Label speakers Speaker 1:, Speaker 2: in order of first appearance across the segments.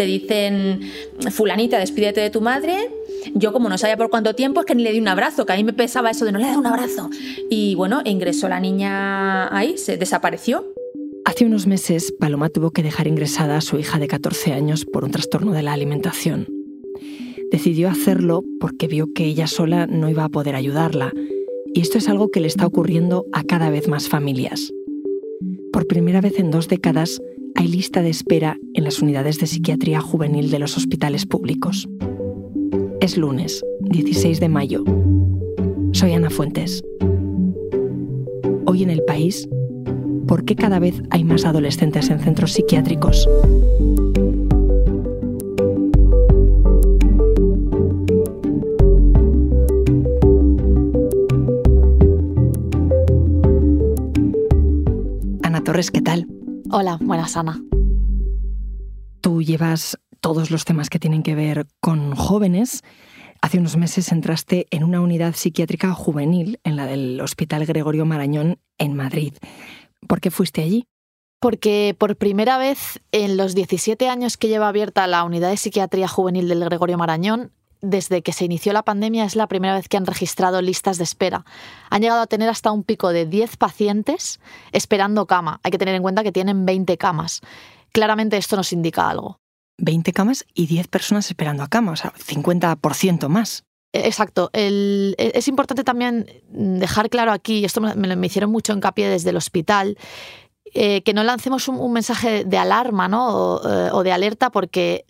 Speaker 1: te dicen, fulanita, despídete de tu madre, yo como no sabía por cuánto tiempo, es que ni le di un abrazo, que a mí me pesaba eso de no le dar un abrazo. Y bueno, ingresó la niña ahí, se desapareció.
Speaker 2: Hace unos meses, Paloma tuvo que dejar ingresada a su hija de 14 años por un trastorno de la alimentación. Decidió hacerlo porque vio que ella sola no iba a poder ayudarla. Y esto es algo que le está ocurriendo a cada vez más familias. Por primera vez en dos décadas, hay lista de espera en las unidades de psiquiatría juvenil de los hospitales públicos. Es lunes, 16 de mayo. Soy Ana Fuentes. Hoy en el país, ¿por qué cada vez hay más adolescentes en centros psiquiátricos? Ana Torres, ¿qué tal?
Speaker 3: Hola, buenas Ana.
Speaker 2: Tú llevas todos los temas que tienen que ver con jóvenes. Hace unos meses entraste en una unidad psiquiátrica juvenil, en la del Hospital Gregorio Marañón, en Madrid. ¿Por qué fuiste allí?
Speaker 3: Porque por primera vez en los 17 años que lleva abierta la unidad de psiquiatría juvenil del Gregorio Marañón, desde que se inició la pandemia es la primera vez que han registrado listas de espera. Han llegado a tener hasta un pico de 10 pacientes esperando cama. Hay que tener en cuenta que tienen 20 camas. Claramente esto nos indica algo.
Speaker 2: 20 camas y 10 personas esperando a cama, o sea, 50% más.
Speaker 3: E, exacto. E, es importante también dejar claro aquí, y esto me, me, hicieron mucho hincapié desde el hospital, eh, que no lancemos un, mensaje de alarma ¿no? o, eh, o de alerta porque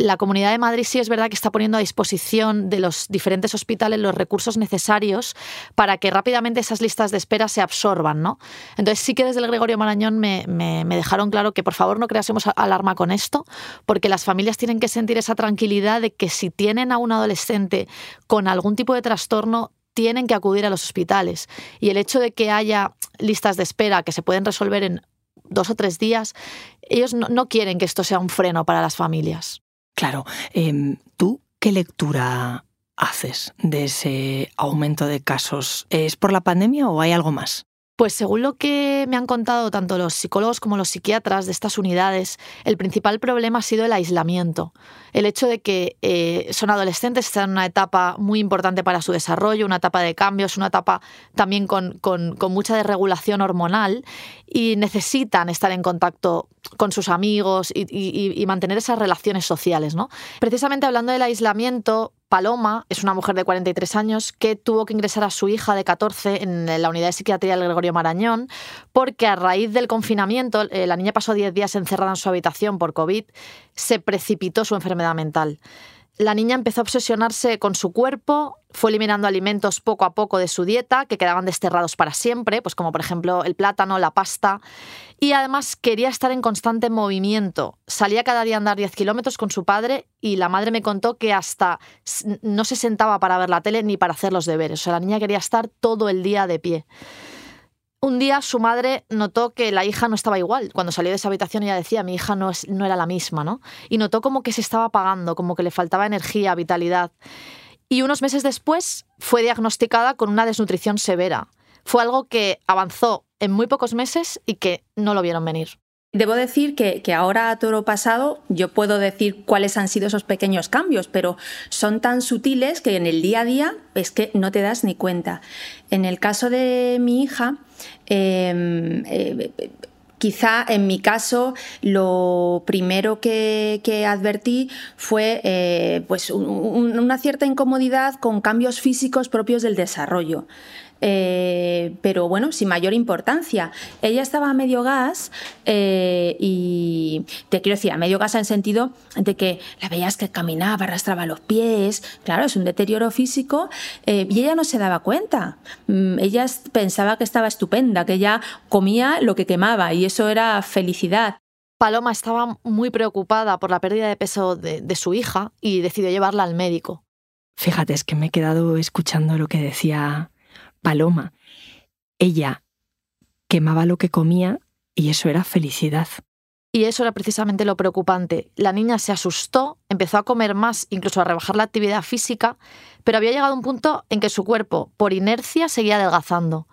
Speaker 3: la Comunidad de Madrid sí es verdad que está poniendo a disposición de los diferentes hospitales los recursos necesarios para que rápidamente esas listas de espera se absorban, ¿no? Entonces sí que desde el Gregorio Marañón me, dejaron claro que por favor no creásemos alarma con esto, porque las familias tienen que sentir esa tranquilidad de que si tienen a un adolescente con algún tipo de trastorno, tienen que acudir a los hospitales. Y el hecho de que haya listas de espera que se pueden resolver en dos o tres días, ellos no quieren que esto sea un freno para las familias.
Speaker 2: Claro, em, ¿tú qué lectura haces de ese aumento de casos? ¿Es por la pandemia o hay algo más?
Speaker 3: Pues según lo que me han contado tanto los psicólogos como los psiquiatras de estas unidades, el principal problema ha sido el aislamiento. El hecho de que eh, son adolescentes, están en una etapa muy importante para su desarrollo, una etapa de cambios, una etapa también con, mucha desregulación hormonal y necesitan estar en contacto con sus amigos y, y mantener esas relaciones sociales. ¿no? Precisamente hablando del aislamiento, Paloma es una mujer de 43 años que tuvo que ingresar a su hija de 14 en la unidad de psiquiatría del Gregorio Marañón porque a raíz del confinamiento, eh, la niña pasó 10 días encerrada en su habitación por COVID, se precipitó su enfermedad mental. La niña empezó a obsesionarse con su cuerpo, fue eliminando alimentos poco a poco de su dieta que quedaban desterrados para siempre, pues como por ejemplo el plátano, la pasta, y además quería estar en constante movimiento. Salía cada día a andar 10 kilómetros con su padre y la madre me contó que hasta no se sentaba para ver la tele ni para hacer los deberes. La niña quería estar todo el día de pie. Un día su madre notó que la hija no estaba igual. Cuando salió de esa habitación ella decía, mi hija no, no era la misma, ¿no? Y notó como que se estaba apagando, como que le faltaba energía, vitalidad. Y unos meses después fue diagnosticada con una desnutrición severa. Fue algo que avanzó en muy pocos meses y que no lo vieron venir.
Speaker 1: Debo decir que, ahora a toro pasado yo puedo decir cuáles han sido esos pequeños cambios, pero son tan sutiles que en el día a día es que no te das ni cuenta. En el caso de mi hija, em, eh, Quizá en mi caso lo primero que, advertí fue eh, pues una cierta incomodidad con cambios físicos propios del desarrollo. Eh, pero bueno, sin mayor importancia. Ella estaba a medio gas eh, y te quiero decir, a medio gas en el sentido de que la veías que caminaba, arrastraba los pies, claro, es un deterioro físico eh, y ella no se daba cuenta. Mm, ella pensaba que estaba estupenda, que ella comía lo que quemaba y eso era felicidad.
Speaker 3: Paloma estaba muy preocupada por la pérdida de peso de, de su hija y decidió llevarla al médico.
Speaker 2: Fíjate, es que me he quedado escuchando lo que decía Paloma. Ella quemaba lo que comía y eso era felicidad.
Speaker 3: Y eso era precisamente lo preocupante. La niña se asustó, empezó a comer más, incluso a rebajar la actividad física, pero había llegado a un punto en que su cuerpo, por inercia, seguía adelgazando.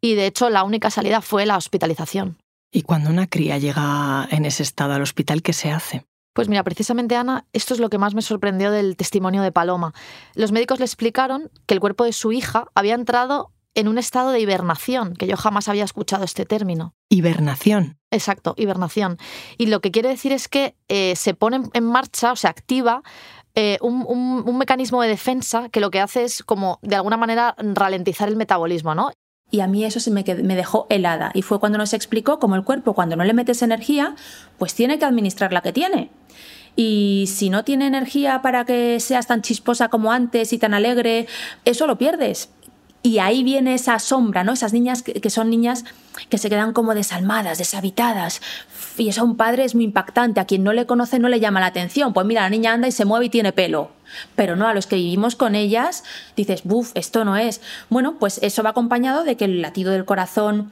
Speaker 3: Y de hecho la única salida fue la hospitalización.
Speaker 2: ¿Y cuando una cría llega en ese estado al hospital, qué se hace?
Speaker 3: Pues mira, precisamente Ana, esto es lo que más me sorprendió del testimonio de Paloma. Los médicos le explicaron que el cuerpo de su hija había entrado en un estado de hibernación, que yo jamás había escuchado este término.
Speaker 2: Hibernación.
Speaker 3: Exacto, hibernación. Y lo que quiere decir es que eh, se pone en marcha o se activa eh, un, mecanismo de defensa que lo que hace es como de alguna manera ralentizar el metabolismo, ¿no?
Speaker 1: Y a mí eso se me, dejó helada. Y fue cuando nos explicó cómo el cuerpo, cuando no le metes energía, pues tiene que administrar la que tiene. Y si no tiene energía para que seas tan chisposa como antes y tan alegre, eso lo pierdes. Y ahí viene esa sombra, ¿no? Esas niñas que, son niñas que se quedan como desalmadas, deshabitadas. Y eso a un padre es muy impactante. A quien no le conoce no le llama la atención. Pues mira, la niña anda y se mueve y tiene pelo. Pero no, a los que vivimos con ellas, dices, buf, esto no es. Bueno, pues eso va acompañado de que el latido del corazón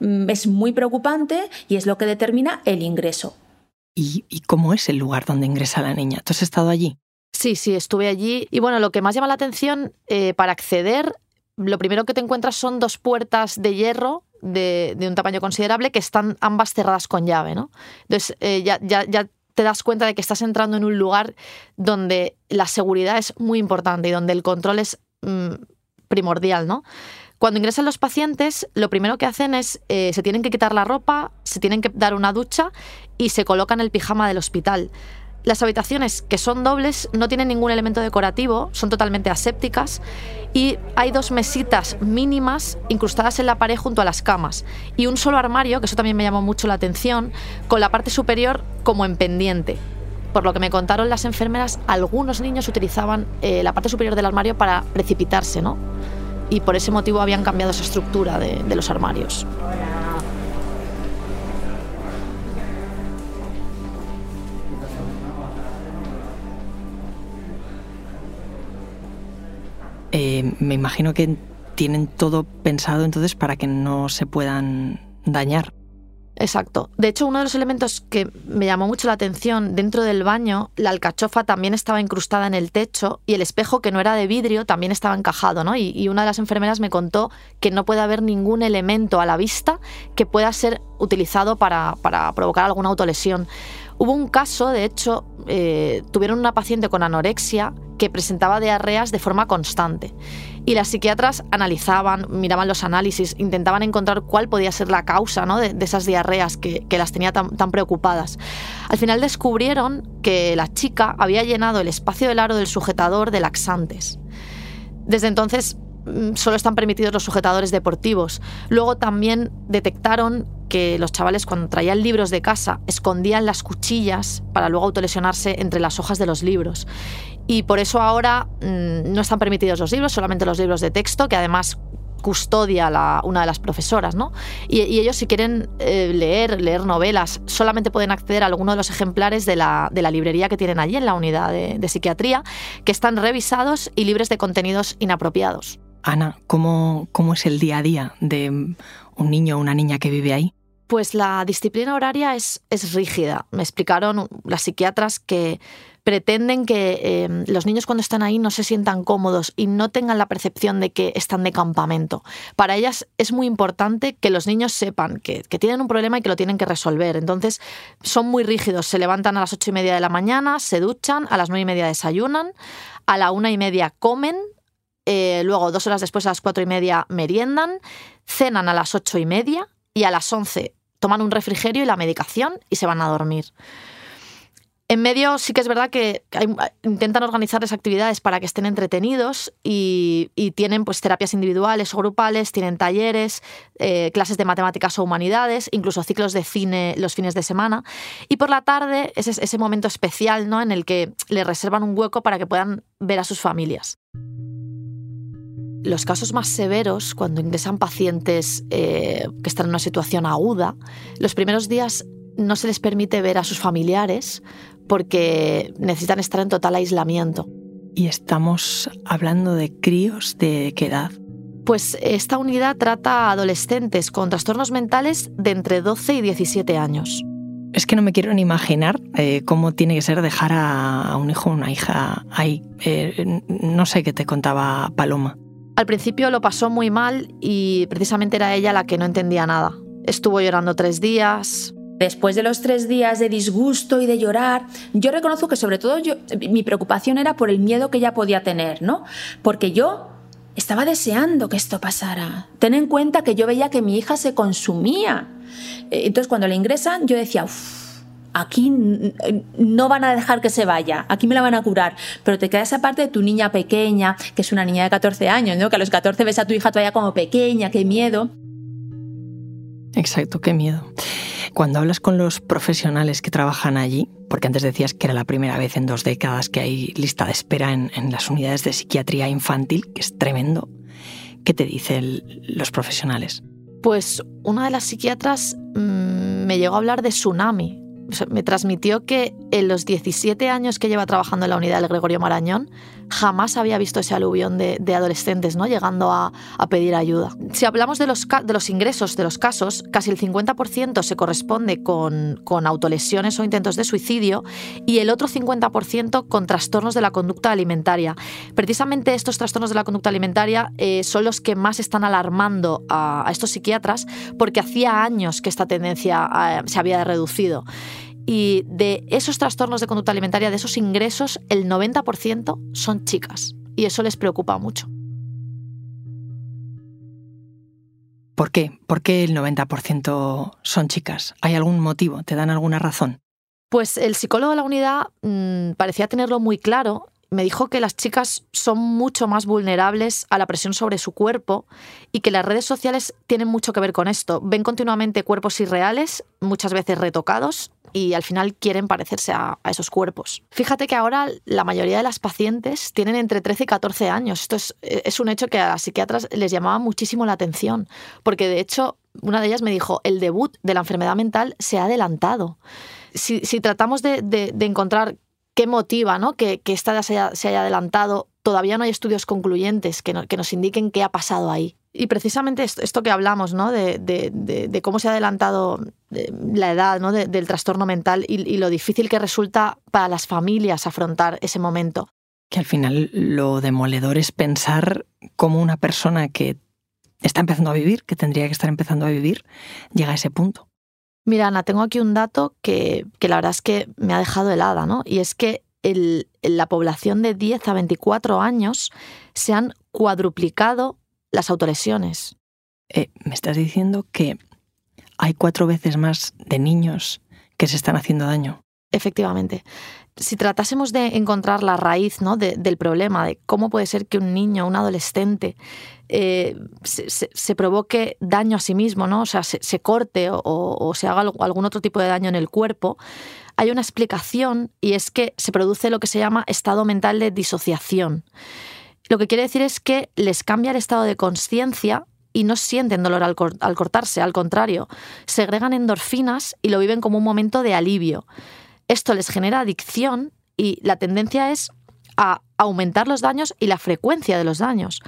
Speaker 1: mm, es muy preocupante y es lo que determina el ingreso.
Speaker 2: ¿Y, cómo es el lugar donde ingresa la niña? ¿Tú has estado allí?
Speaker 3: Sí, sí, estuve allí. Y bueno, lo que más llama la atención eh, para acceder lo primero que te encuentras son dos puertas de hierro de, un tamaño considerable que están ambas cerradas con llave, ¿no? Entonces eh, ya, ya, ya te das cuenta de que estás entrando en un lugar donde la seguridad es muy importante y donde el control es mm, primordial, ¿no? Cuando ingresan los pacientes, lo primero que hacen es, eh, se tienen que quitar la ropa, se tienen que dar una ducha y se colocan el pijama del hospital. Las habitaciones, que son dobles, no tienen ningún elemento decorativo, son totalmente asépticas y hay dos mesitas mínimas incrustadas en la pared junto a las camas y un solo armario, que eso también me llamó mucho la atención, con la parte superior como en pendiente. Por lo que me contaron las enfermeras, algunos niños utilizaban eh, la parte superior del armario para precipitarse, ¿no? Y por ese motivo habían cambiado esa estructura de, de los armarios.
Speaker 2: Eh, me imagino que tienen todo pensado entonces para que no se puedan dañar.
Speaker 3: Exacto. De hecho, uno de los elementos que me llamó mucho la atención dentro del baño, la alcachofa también estaba incrustada en el techo y el espejo, que no era de vidrio, también estaba encajado, ¿no? Y, una de las enfermeras me contó que no puede haber ningún elemento a la vista que pueda ser utilizado para provocar alguna autolesión. Hubo un caso, de hecho, eh, tuvieron una paciente con anorexia que presentaba diarreas de forma constante. Y las psiquiatras analizaban, miraban los análisis, intentaban encontrar cuál podía ser la causa de, esas diarreas que, las tenía tan, tan, preocupadas. Al final descubrieron que la chica había llenado el espacio del aro del sujetador de laxantes. Desde entonces mm, solo están permitidos los sujetadores deportivos. Luego también detectaron que los chavales cuando traían libros de casa escondían las cuchillas para luego autolesionarse entre las hojas de los libros. Y por eso ahora mm, no están permitidos los libros, solamente los libros de texto, que además custodia una de las profesoras, ¿no? Y, ellos si quieren eh, leer, leer novelas, solamente pueden acceder a alguno de los ejemplares de la, de la librería que tienen allí en la unidad de, de, psiquiatría, que están revisados y libres de contenidos inapropiados.
Speaker 2: Ana, ¿cómo, ¿cómo es el día a día de un niño o una niña que vive ahí?
Speaker 3: Pues la disciplina horaria es, es rígida. Me explicaron las psiquiatras que pretenden que em, los niños cuando están ahí no se sientan cómodos y no tengan la percepción de que están de campamento. Para ellas es muy importante que los niños sepan que, tienen un problema y que lo tienen que resolver. Entonces son muy rígidos, se levantan a las ocho y media de la mañana, se duchan, a las nueve y media desayunan, a la una y media comen, eh, luego dos horas después a las cuatro y media meriendan, cenan a las ocho y media y a las once toman un refrigerio y la medicación y se van a dormir. En medio sí que es verdad que intentan organizarles actividades para que estén entretenidos y, tienen pues terapias individuales o grupales, tienen talleres, eh, clases de matemáticas o humanidades, incluso ciclos de cine los fines de semana. Y por la tarde es ese momento especial ¿no? en el que le reservan un hueco para que puedan ver a sus familias. Los casos más severos, cuando ingresan pacientes eh, que están en una situación aguda, los primeros días no se les permite ver a sus familiares porque necesitan estar en total aislamiento.
Speaker 2: ¿Y estamos hablando de críos de qué edad?
Speaker 3: Pues esta unidad trata a adolescentes con trastornos mentales de entre 12 y 17 años.
Speaker 2: Es que no me quiero ni imaginar eh, cómo tiene que ser dejar a, un hijo o una hija ahí. Eh, no sé qué te contaba Paloma.
Speaker 3: Al principio lo pasó muy mal y precisamente era ella la que no entendía nada. Estuvo llorando tres días,
Speaker 1: Después de los tres días de disgusto y de llorar, yo reconozco que sobre todo mi preocupación era por el miedo que ella podía tener, ¿no? Porque yo estaba deseando que esto pasara. Ten en cuenta que yo veía que mi hija se consumía. Eh, entonces cuando la ingresan yo decía, aquí no van a dejar que se vaya, aquí me la van a curar, pero te queda esa parte de tu niña pequeña, que es una niña de 14 años, ¿no? que a los 14 ves a tu hija todavía como pequeña, qué miedo.
Speaker 2: Exacto, qué miedo. Cuando hablas con los profesionales que trabajan allí, porque antes decías que era la primera vez en dos décadas que hay lista de espera en, las unidades de psiquiatría infantil, que es tremendo, ¿qué te dicen los profesionales?
Speaker 3: Pues una de las psiquiatras mm, me llegó a hablar de tsunami. Me transmitió que en los 17 años que lleva trabajando en la unidad del Gregorio Marañón, jamás había visto ese aluvión de, adolescentes ¿no? llegando a, pedir ayuda. Si hablamos de los, ingresos de los casos, casi el 50% se corresponde con, autolesiones o intentos de suicidio y el otro 50% con trastornos de la conducta alimentaria. Precisamente estos trastornos de la conducta alimentaria eh, son los que más están alarmando a, estos psiquiatras porque hacía años que esta tendencia eh, se había reducido. Y de esos trastornos de conducta alimentaria, de esos ingresos, el 90% son chicas. Y eso les preocupa mucho.
Speaker 2: ¿Por qué? ¿Por qué el 90% son chicas? ¿Hay algún motivo? ¿Te dan alguna razón?
Speaker 3: Pues el psicólogo de la unidad mm, parecía tenerlo muy claro me dijo que las chicas son mucho más vulnerables a la presión sobre su cuerpo y que las redes sociales tienen mucho que ver con esto. Ven continuamente cuerpos irreales, muchas veces retocados, y al final quieren parecerse a, esos cuerpos. Fíjate que ahora la mayoría de las pacientes tienen entre 13 y 14 años. Esto es, es un hecho que a las psiquiatras les llamaba muchísimo la atención, porque de hecho una de ellas me dijo, el debut de la enfermedad mental se ha adelantado. Si, tratamos de, encontrar qué motiva ¿no? que, esta se haya, se haya, adelantado. Todavía no hay estudios concluyentes que, nos indiquen qué ha pasado ahí. Y precisamente esto, que hablamos, ¿no? De, de, de, cómo se ha adelantado eh, la edad ¿no? del trastorno mental y, y lo difícil que resulta para las familias afrontar ese momento.
Speaker 2: Que al final lo demoledor es pensar cómo una persona que está empezando a vivir, que tendría que estar empezando a vivir, llega a ese punto.
Speaker 3: Mira, Ana, tengo aquí un dato que, la verdad es que me ha dejado helada, ¿no? Y es que el, la población de 10 a 24 años se han cuadruplicado las autolesiones.
Speaker 2: Eh, me estás diciendo que hay cuatro veces más de niños que se están haciendo daño.
Speaker 3: Efectivamente. Si tratásemos de encontrar la raíz ¿no? del problema, de cómo puede ser que un niño, un adolescente, eh, se, provoque daño a sí mismo, ¿no? o sea, se, corte o, se haga algún otro tipo de daño en el cuerpo, hay una explicación y es que se produce lo que se llama estado mental de disociación. Lo que quiere decir es que les cambia el estado de conciencia y no sienten dolor al, al, cortarse, al contrario, segregan endorfinas y lo viven como un momento de alivio. Esto les genera adicción y la tendencia es a aumentar los daños y la frecuencia de los daños.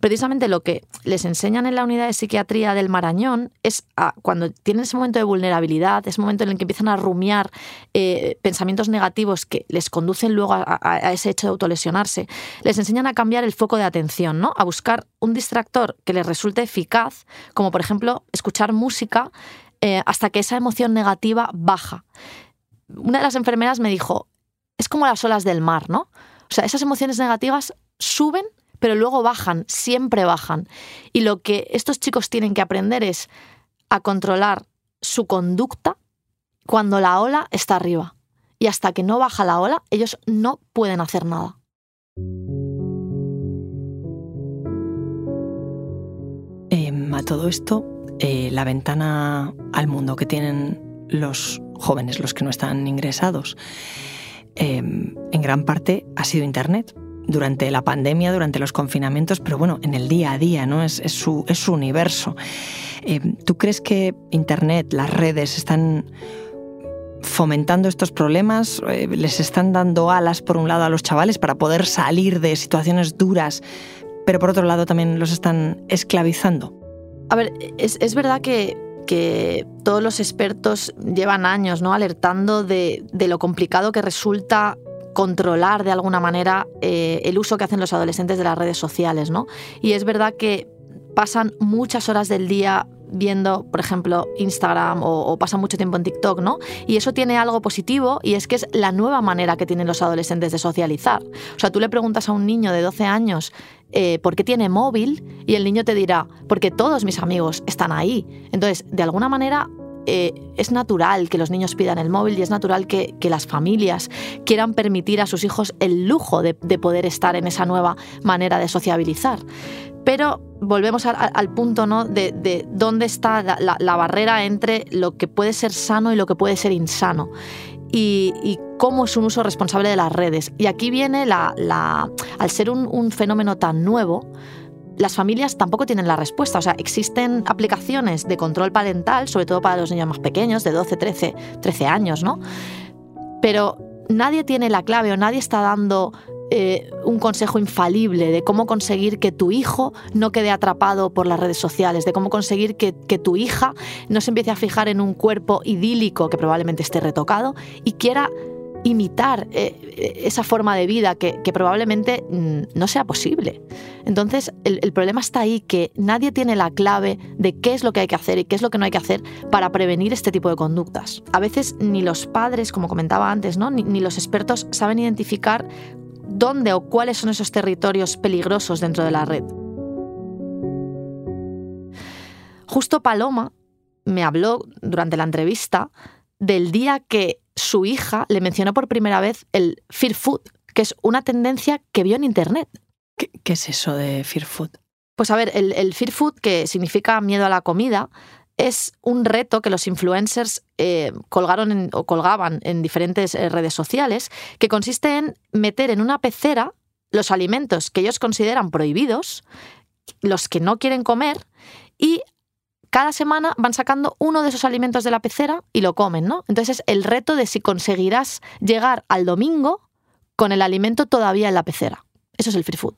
Speaker 3: Precisamente lo que les enseñan en la unidad de psiquiatría del Marañón es cuando tienen ese momento de vulnerabilidad, ese momento en el que empiezan a rumiar eh, pensamientos negativos que les conducen luego a, ese hecho de autolesionarse, les enseñan a cambiar el foco de atención, ¿no? a buscar un distractor que les resulte eficaz, como por ejemplo escuchar música eh, hasta que esa emoción negativa baja. Una de las enfermeras me dijo, es como las olas del mar, ¿no? O sea, esas emociones negativas suben, pero luego bajan, siempre bajan. Y lo que estos chicos tienen que aprender es a controlar su conducta cuando la ola está arriba. Y hasta que no baja la ola, ellos no pueden hacer nada.
Speaker 2: Em, a todo esto, eh, la ventana al mundo que tienen los jóvenes, los que no están ingresados, Em, en gran parte ha sido Internet. Durante la pandemia, durante los confinamientos, pero bueno, en el día a día, ¿no? Es, su, universo. Em, ¿Tú crees que Internet, las redes, están fomentando estos problemas? Eh, ¿Les están dando alas, por un lado, a los chavales para poder salir de situaciones duras, pero por otro lado también los están esclavizando?
Speaker 3: A ver, es verdad que que todos los expertos llevan años ¿no? alertando de, lo complicado que resulta controlar de alguna manera eh, el uso que hacen los adolescentes de las redes sociales. ¿no? Y es verdad que pasan muchas horas del día viendo, por ejemplo, Instagram o, pasan mucho tiempo en TikTok, ¿no? Y eso tiene algo positivo y es que es la nueva manera que tienen los adolescentes de socializar. O sea, tú le preguntas a un niño de 12 años eh, por qué tiene móvil y el niño te dirá, porque todos mis amigos están ahí. Entonces, de alguna manera eh, es natural que los niños pidan el móvil y es natural que, las familias quieran permitir a sus hijos el lujo de, poder estar en esa nueva manera de sociabilizar. Pero volvemos al, punto ¿no? de, dónde está la, barrera entre lo que puede ser sano y lo que puede ser insano. Y, cómo es un uso responsable de las redes. Y aquí viene la, al ser un fenómeno tan nuevo, las familias tampoco tienen la respuesta. O sea, existen aplicaciones de control parental, sobre todo para los niños más pequeños, de 12, 13, 13 años, ¿no? Pero nadie tiene la clave o nadie está dando eh, un consejo infalible de cómo conseguir que tu hijo no quede atrapado por las redes sociales, de cómo conseguir que, que, tu hija no se empiece a fijar en un cuerpo idílico que probablemente esté retocado y quiera imitar eh, esa forma de vida que, probablemente mm, no sea posible. Entonces, el, problema está ahí, que nadie tiene la clave de qué es lo que hay que hacer y qué es lo que no hay que hacer para prevenir este tipo de conductas. A veces ni los padres, como comentaba antes, ni los expertos saben identificar dónde o cuáles son esos territorios peligrosos dentro de la red. Justo Paloma me habló durante la entrevista del día que su hija le mencionó por primera vez el fear food, que es una tendencia que vio en Internet.
Speaker 2: ¿Qué, es eso de fear food?
Speaker 3: Pues a ver, el, fear food, que significa miedo a la comida, es un reto que los influencers eh, colgaron o colgaban en diferentes eh, redes sociales, que consiste en meter en una pecera los alimentos que ellos consideran prohibidos, los que no quieren comer, y cada semana van sacando uno de esos alimentos de la pecera y lo comen, ¿no? Entonces es el reto de si conseguirás llegar al domingo con el alimento todavía en la pecera. Eso es el free food.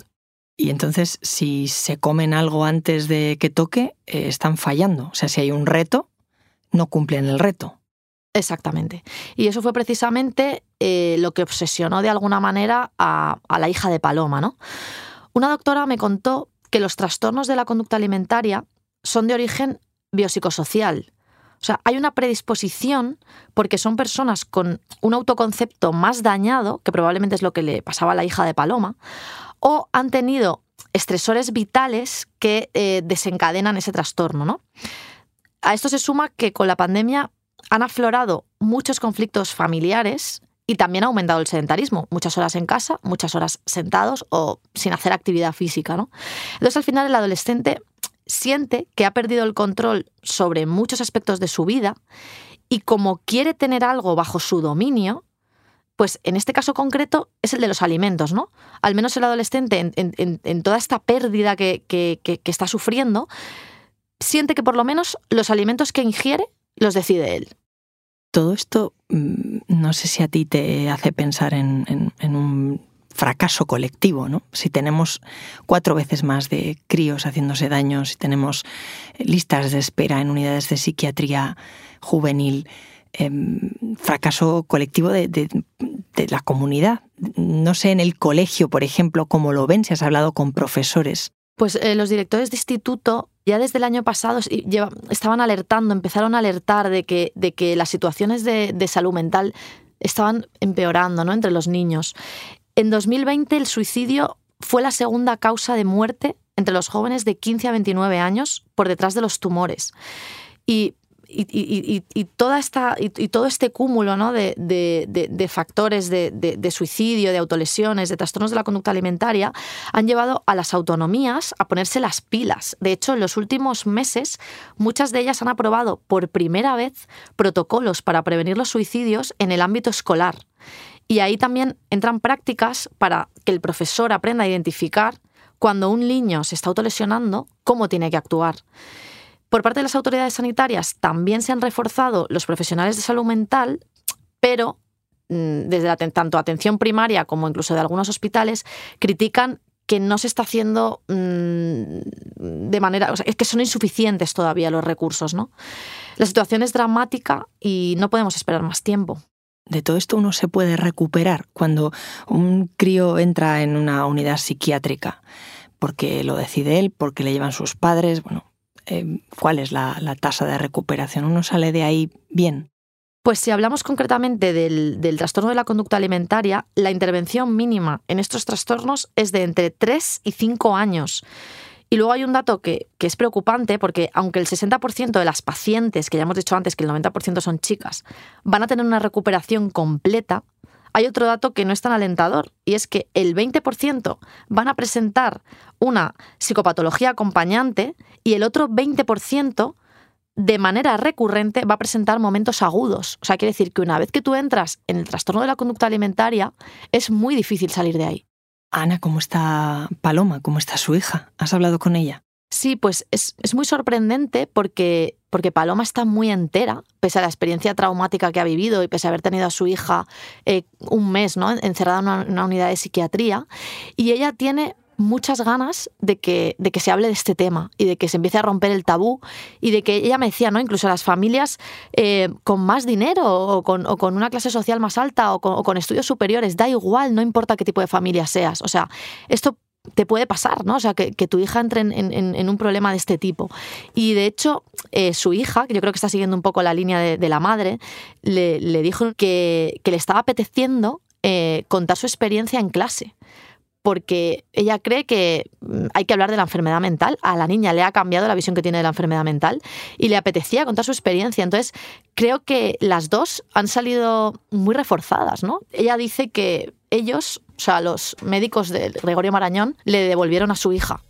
Speaker 2: Y entonces, si se comen algo antes de que toque, eh, están fallando. O sea, si hay un reto, no cumplen el reto.
Speaker 3: Exactamente. Y eso fue precisamente eh, lo que obsesionó de alguna manera a, a la hija de Paloma, ¿no? Una doctora me contó que los trastornos de la conducta alimentaria son de origen biopsicosocial. O sea, hay una predisposición porque son personas con un autoconcepto más dañado, que probablemente es lo que le pasaba a la hija de Paloma, o han tenido estresores vitales que eh, desencadenan ese trastorno. ¿no? A esto se suma que con la pandemia han aflorado muchos conflictos familiares y también ha aumentado el sedentarismo, muchas horas en casa, muchas horas sentados o sin hacer actividad física. ¿no? Entonces al final el adolescente siente que ha perdido el control sobre muchos aspectos de su vida y como quiere tener algo bajo su dominio, pues en este caso concreto es el de los alimentos, ¿no? Al menos el adolescente, en, toda esta pérdida que, que, está sufriendo, siente que por lo menos los alimentos que ingiere los decide él.
Speaker 2: Todo esto, mm, no sé si a ti te hace pensar en, un fracaso colectivo, ¿no? Si tenemos cuatro veces más de críos haciéndose daño, si tenemos listas de espera en unidades de psiquiatría juvenil, em, fracaso colectivo de, la comunidad. No sé, en el colegio, por ejemplo, cómo lo ven, si has hablado con profesores.
Speaker 3: Pues eh, los directores de instituto ya desde el año pasado estaban alertando, empezaron a alertar de que, de que las situaciones de, de salud mental estaban empeorando ¿no? entre los niños. En 2020 el suicidio fue la segunda causa de muerte entre los jóvenes de 15 a 29 años por detrás de los tumores. Y toda esta, y, todo este cúmulo ¿no? de, factores de, suicidio, de autolesiones, de trastornos de la conducta alimentaria, han llevado a las autonomías a ponerse las pilas. De hecho, en los últimos meses, muchas de ellas han aprobado por primera vez protocolos para prevenir los suicidios en el ámbito escolar. Y ahí también entran prácticas para que el profesor aprenda a identificar cuando un niño se está autolesionando, cómo tiene que actuar. Por parte de las autoridades sanitarias también se han reforzado los profesionales de salud mental, pero mm, desde tanto atención primaria como incluso de algunos hospitales critican que no se está haciendo mm, de manera, es que son insuficientes todavía los recursos, ¿no? La situación es dramática y no podemos esperar más tiempo
Speaker 2: de todo esto uno se puede recuperar cuando un crío entra en una unidad psiquiátrica, porque lo decide él, porque le llevan sus padres, bueno, eh, ¿cuál es la, tasa de recuperación? ¿Uno sale de ahí bien?
Speaker 3: Pues si hablamos concretamente del, del, trastorno de la conducta alimentaria, la intervención mínima en estos trastornos es de entre 3 y 5 años. Y luego hay un dato que, es preocupante porque aunque el 60% de las pacientes, que ya hemos dicho antes que el 90% son chicas, van a tener una recuperación completa, hay otro dato que no es tan alentador y es que el 20% van a presentar una psicopatología acompañante y el otro 20% de manera recurrente va a presentar momentos agudos. O sea, quiere decir que una vez que tú entras en el trastorno de la conducta alimentaria, es muy difícil salir de ahí.
Speaker 2: Ana, ¿cómo está Paloma? ¿Cómo está su hija? ¿Has hablado con ella?
Speaker 3: Sí, pues es, muy sorprendente porque, porque, Paloma está muy entera, pese a la experiencia traumática que ha vivido y pese a haber tenido a su hija eh, un mes ¿no? encerrada en una unidad de psiquiatría. Y ella tiene muchas ganas de que, de que se hable de este tema y de que se empiece a romper el tabú y de que ella me decía, ¿no? Incluso las familias eh, con más dinero o con, una clase social más alta o con, estudios superiores, da igual, no importa qué tipo de familia seas. O sea, esto te puede pasar, ¿no? O sea, que, tu hija entre en, un problema de este tipo. Y de hecho, eh, su hija, que yo creo que está siguiendo un poco la línea de, la madre, le, dijo que, le estaba apeteciendo eh, contar su experiencia en clase porque ella cree que mm, hay que hablar de la enfermedad mental. A la niña le ha cambiado la visión que tiene de la enfermedad mental y le apetecía contar su experiencia. Entonces, creo que las dos han salido muy reforzadas, ¿no? Ella dice que ellos, o sea, los médicos de Gregorio Marañón, le devolvieron a su hija.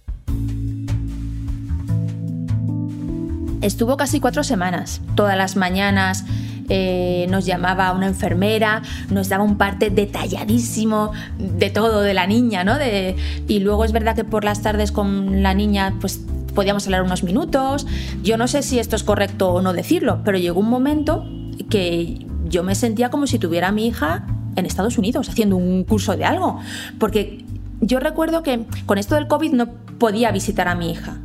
Speaker 1: Estuvo casi cuatro semanas, todas las mañanas eh, nos llamaba una enfermera, nos daba un parte detalladísimo de todo de la niña, ¿no? De, y luego es verdad que por las tardes con la niña, pues podíamos hablar unos minutos. Yo no sé si esto es correcto o no decirlo, pero llegó un momento que yo me sentía como si tuviera a mi hija en Estados Unidos haciendo un curso de algo, porque yo recuerdo que con esto del COVID no podía visitar a mi hija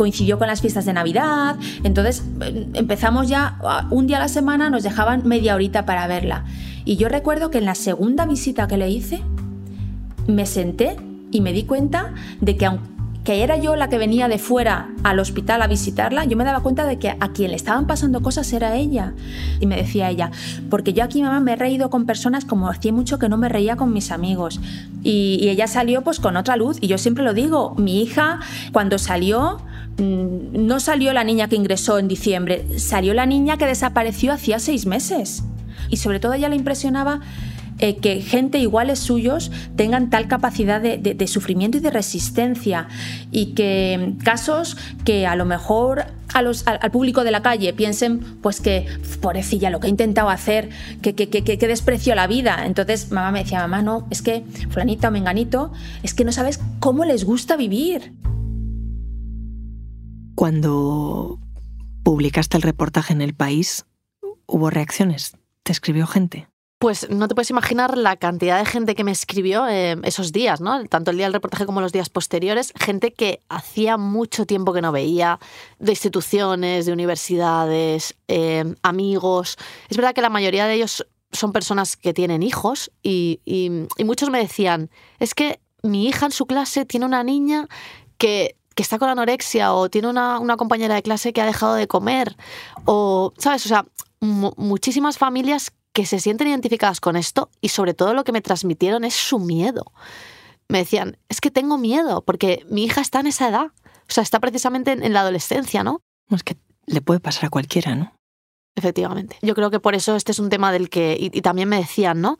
Speaker 1: coincidió con las fiestas de Navidad, entonces empezamos ya un día a la semana, nos dejaban media horita para verla. Y yo recuerdo que en la segunda visita que le hice, me senté y me di cuenta de que aunque que era yo la que venía de fuera al hospital a visitarla, yo me daba cuenta de que a quien le estaban pasando cosas era ella. Y me decía ella, porque yo aquí mamá me he reído con personas como hacía mucho que no me reía con mis amigos. Y, y ella salió pues con otra luz. Y yo siempre lo digo, mi hija cuando salió no salió la niña que ingresó en diciembre, salió la niña que desapareció hacía seis meses. Y sobre todo a ella le impresionaba eh, que gente iguales suyos tengan tal capacidad de, sufrimiento y de resistencia. Y que casos que a lo mejor a los, al, público de la calle piensen pues que pobrecilla lo que ha intentado hacer que, que, que, que despreció la vida entonces mamá me decía mamá no es que fulanita o menganito es que no sabes cómo les gusta vivir
Speaker 2: cuando publicaste el reportaje en El País, ¿hubo reacciones? ¿Te escribió gente?
Speaker 3: Pues no te puedes imaginar la cantidad de gente que me escribió eh, esos días, ¿no? Tanto el día del reportaje como los días posteriores. Gente que hacía mucho tiempo que no veía, de instituciones, de universidades, eh, amigos. Es verdad que la mayoría de ellos son personas que tienen hijos y muchos me decían, es que mi hija en su clase tiene una niña que que está con anorexia o tiene una, compañera de clase que ha dejado de comer o, ¿sabes? O sea, muchísimas familias que se sienten identificadas con esto y sobre todo lo que me transmitieron es su miedo. Me decían, es que tengo miedo porque mi hija está en esa edad, o sea, está precisamente en, la adolescencia, ¿no?
Speaker 2: Es que le puede pasar a cualquiera, ¿no?
Speaker 3: Efectivamente. Yo creo que por eso este es un tema del que, y también me decían, ¿no?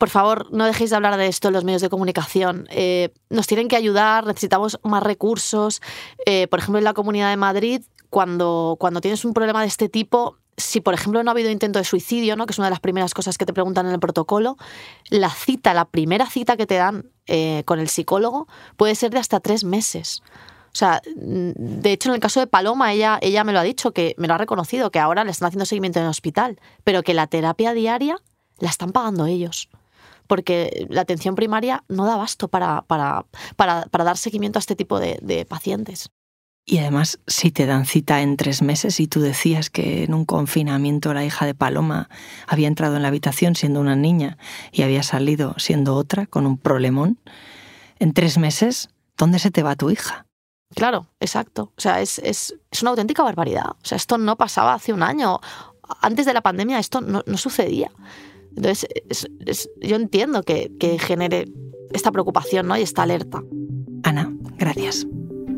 Speaker 3: Por favor, no dejéis de hablar de esto en los medios de comunicación. Eh, nos tienen que ayudar, necesitamos más recursos. Eh, por ejemplo, en la Comunidad de Madrid, cuando, cuando tienes un problema de este tipo, si por ejemplo no ha habido intento de suicidio, ¿no? que es una de las primeras cosas que te preguntan en el protocolo, la cita, la primera cita que te dan eh, con el psicólogo puede ser de hasta tres meses. O sea, de hecho, en el caso de Paloma, ella, ella me lo ha dicho, que me lo ha reconocido, que ahora le están haciendo seguimiento en el hospital, pero que la terapia diaria la están pagando ellos porque la atención primaria no da abasto para, para, para, dar seguimiento a este tipo de, pacientes.
Speaker 2: Y además, si te dan cita en tres meses y tú decías que en un confinamiento la hija de Paloma había entrado en la habitación siendo una niña y había salido siendo otra con un problemón, en tres meses, ¿dónde se te va tu hija?
Speaker 3: Claro, exacto. O sea, es, es, es, una auténtica barbaridad. O sea, esto no pasaba hace un año. Antes de la pandemia esto no, no sucedía. Entonces, yo entiendo que, que genere esta preocupación ¿no? y esta alerta.
Speaker 2: Ana, gracias.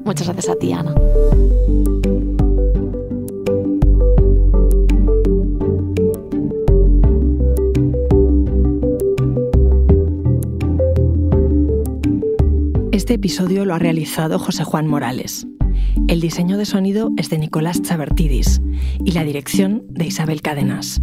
Speaker 3: Muchas gracias a ti, Ana.
Speaker 2: Este episodio lo ha realizado José Juan Morales. El diseño de sonido es de Nicolás Chabertidis y la dirección de Isabel Cadenas.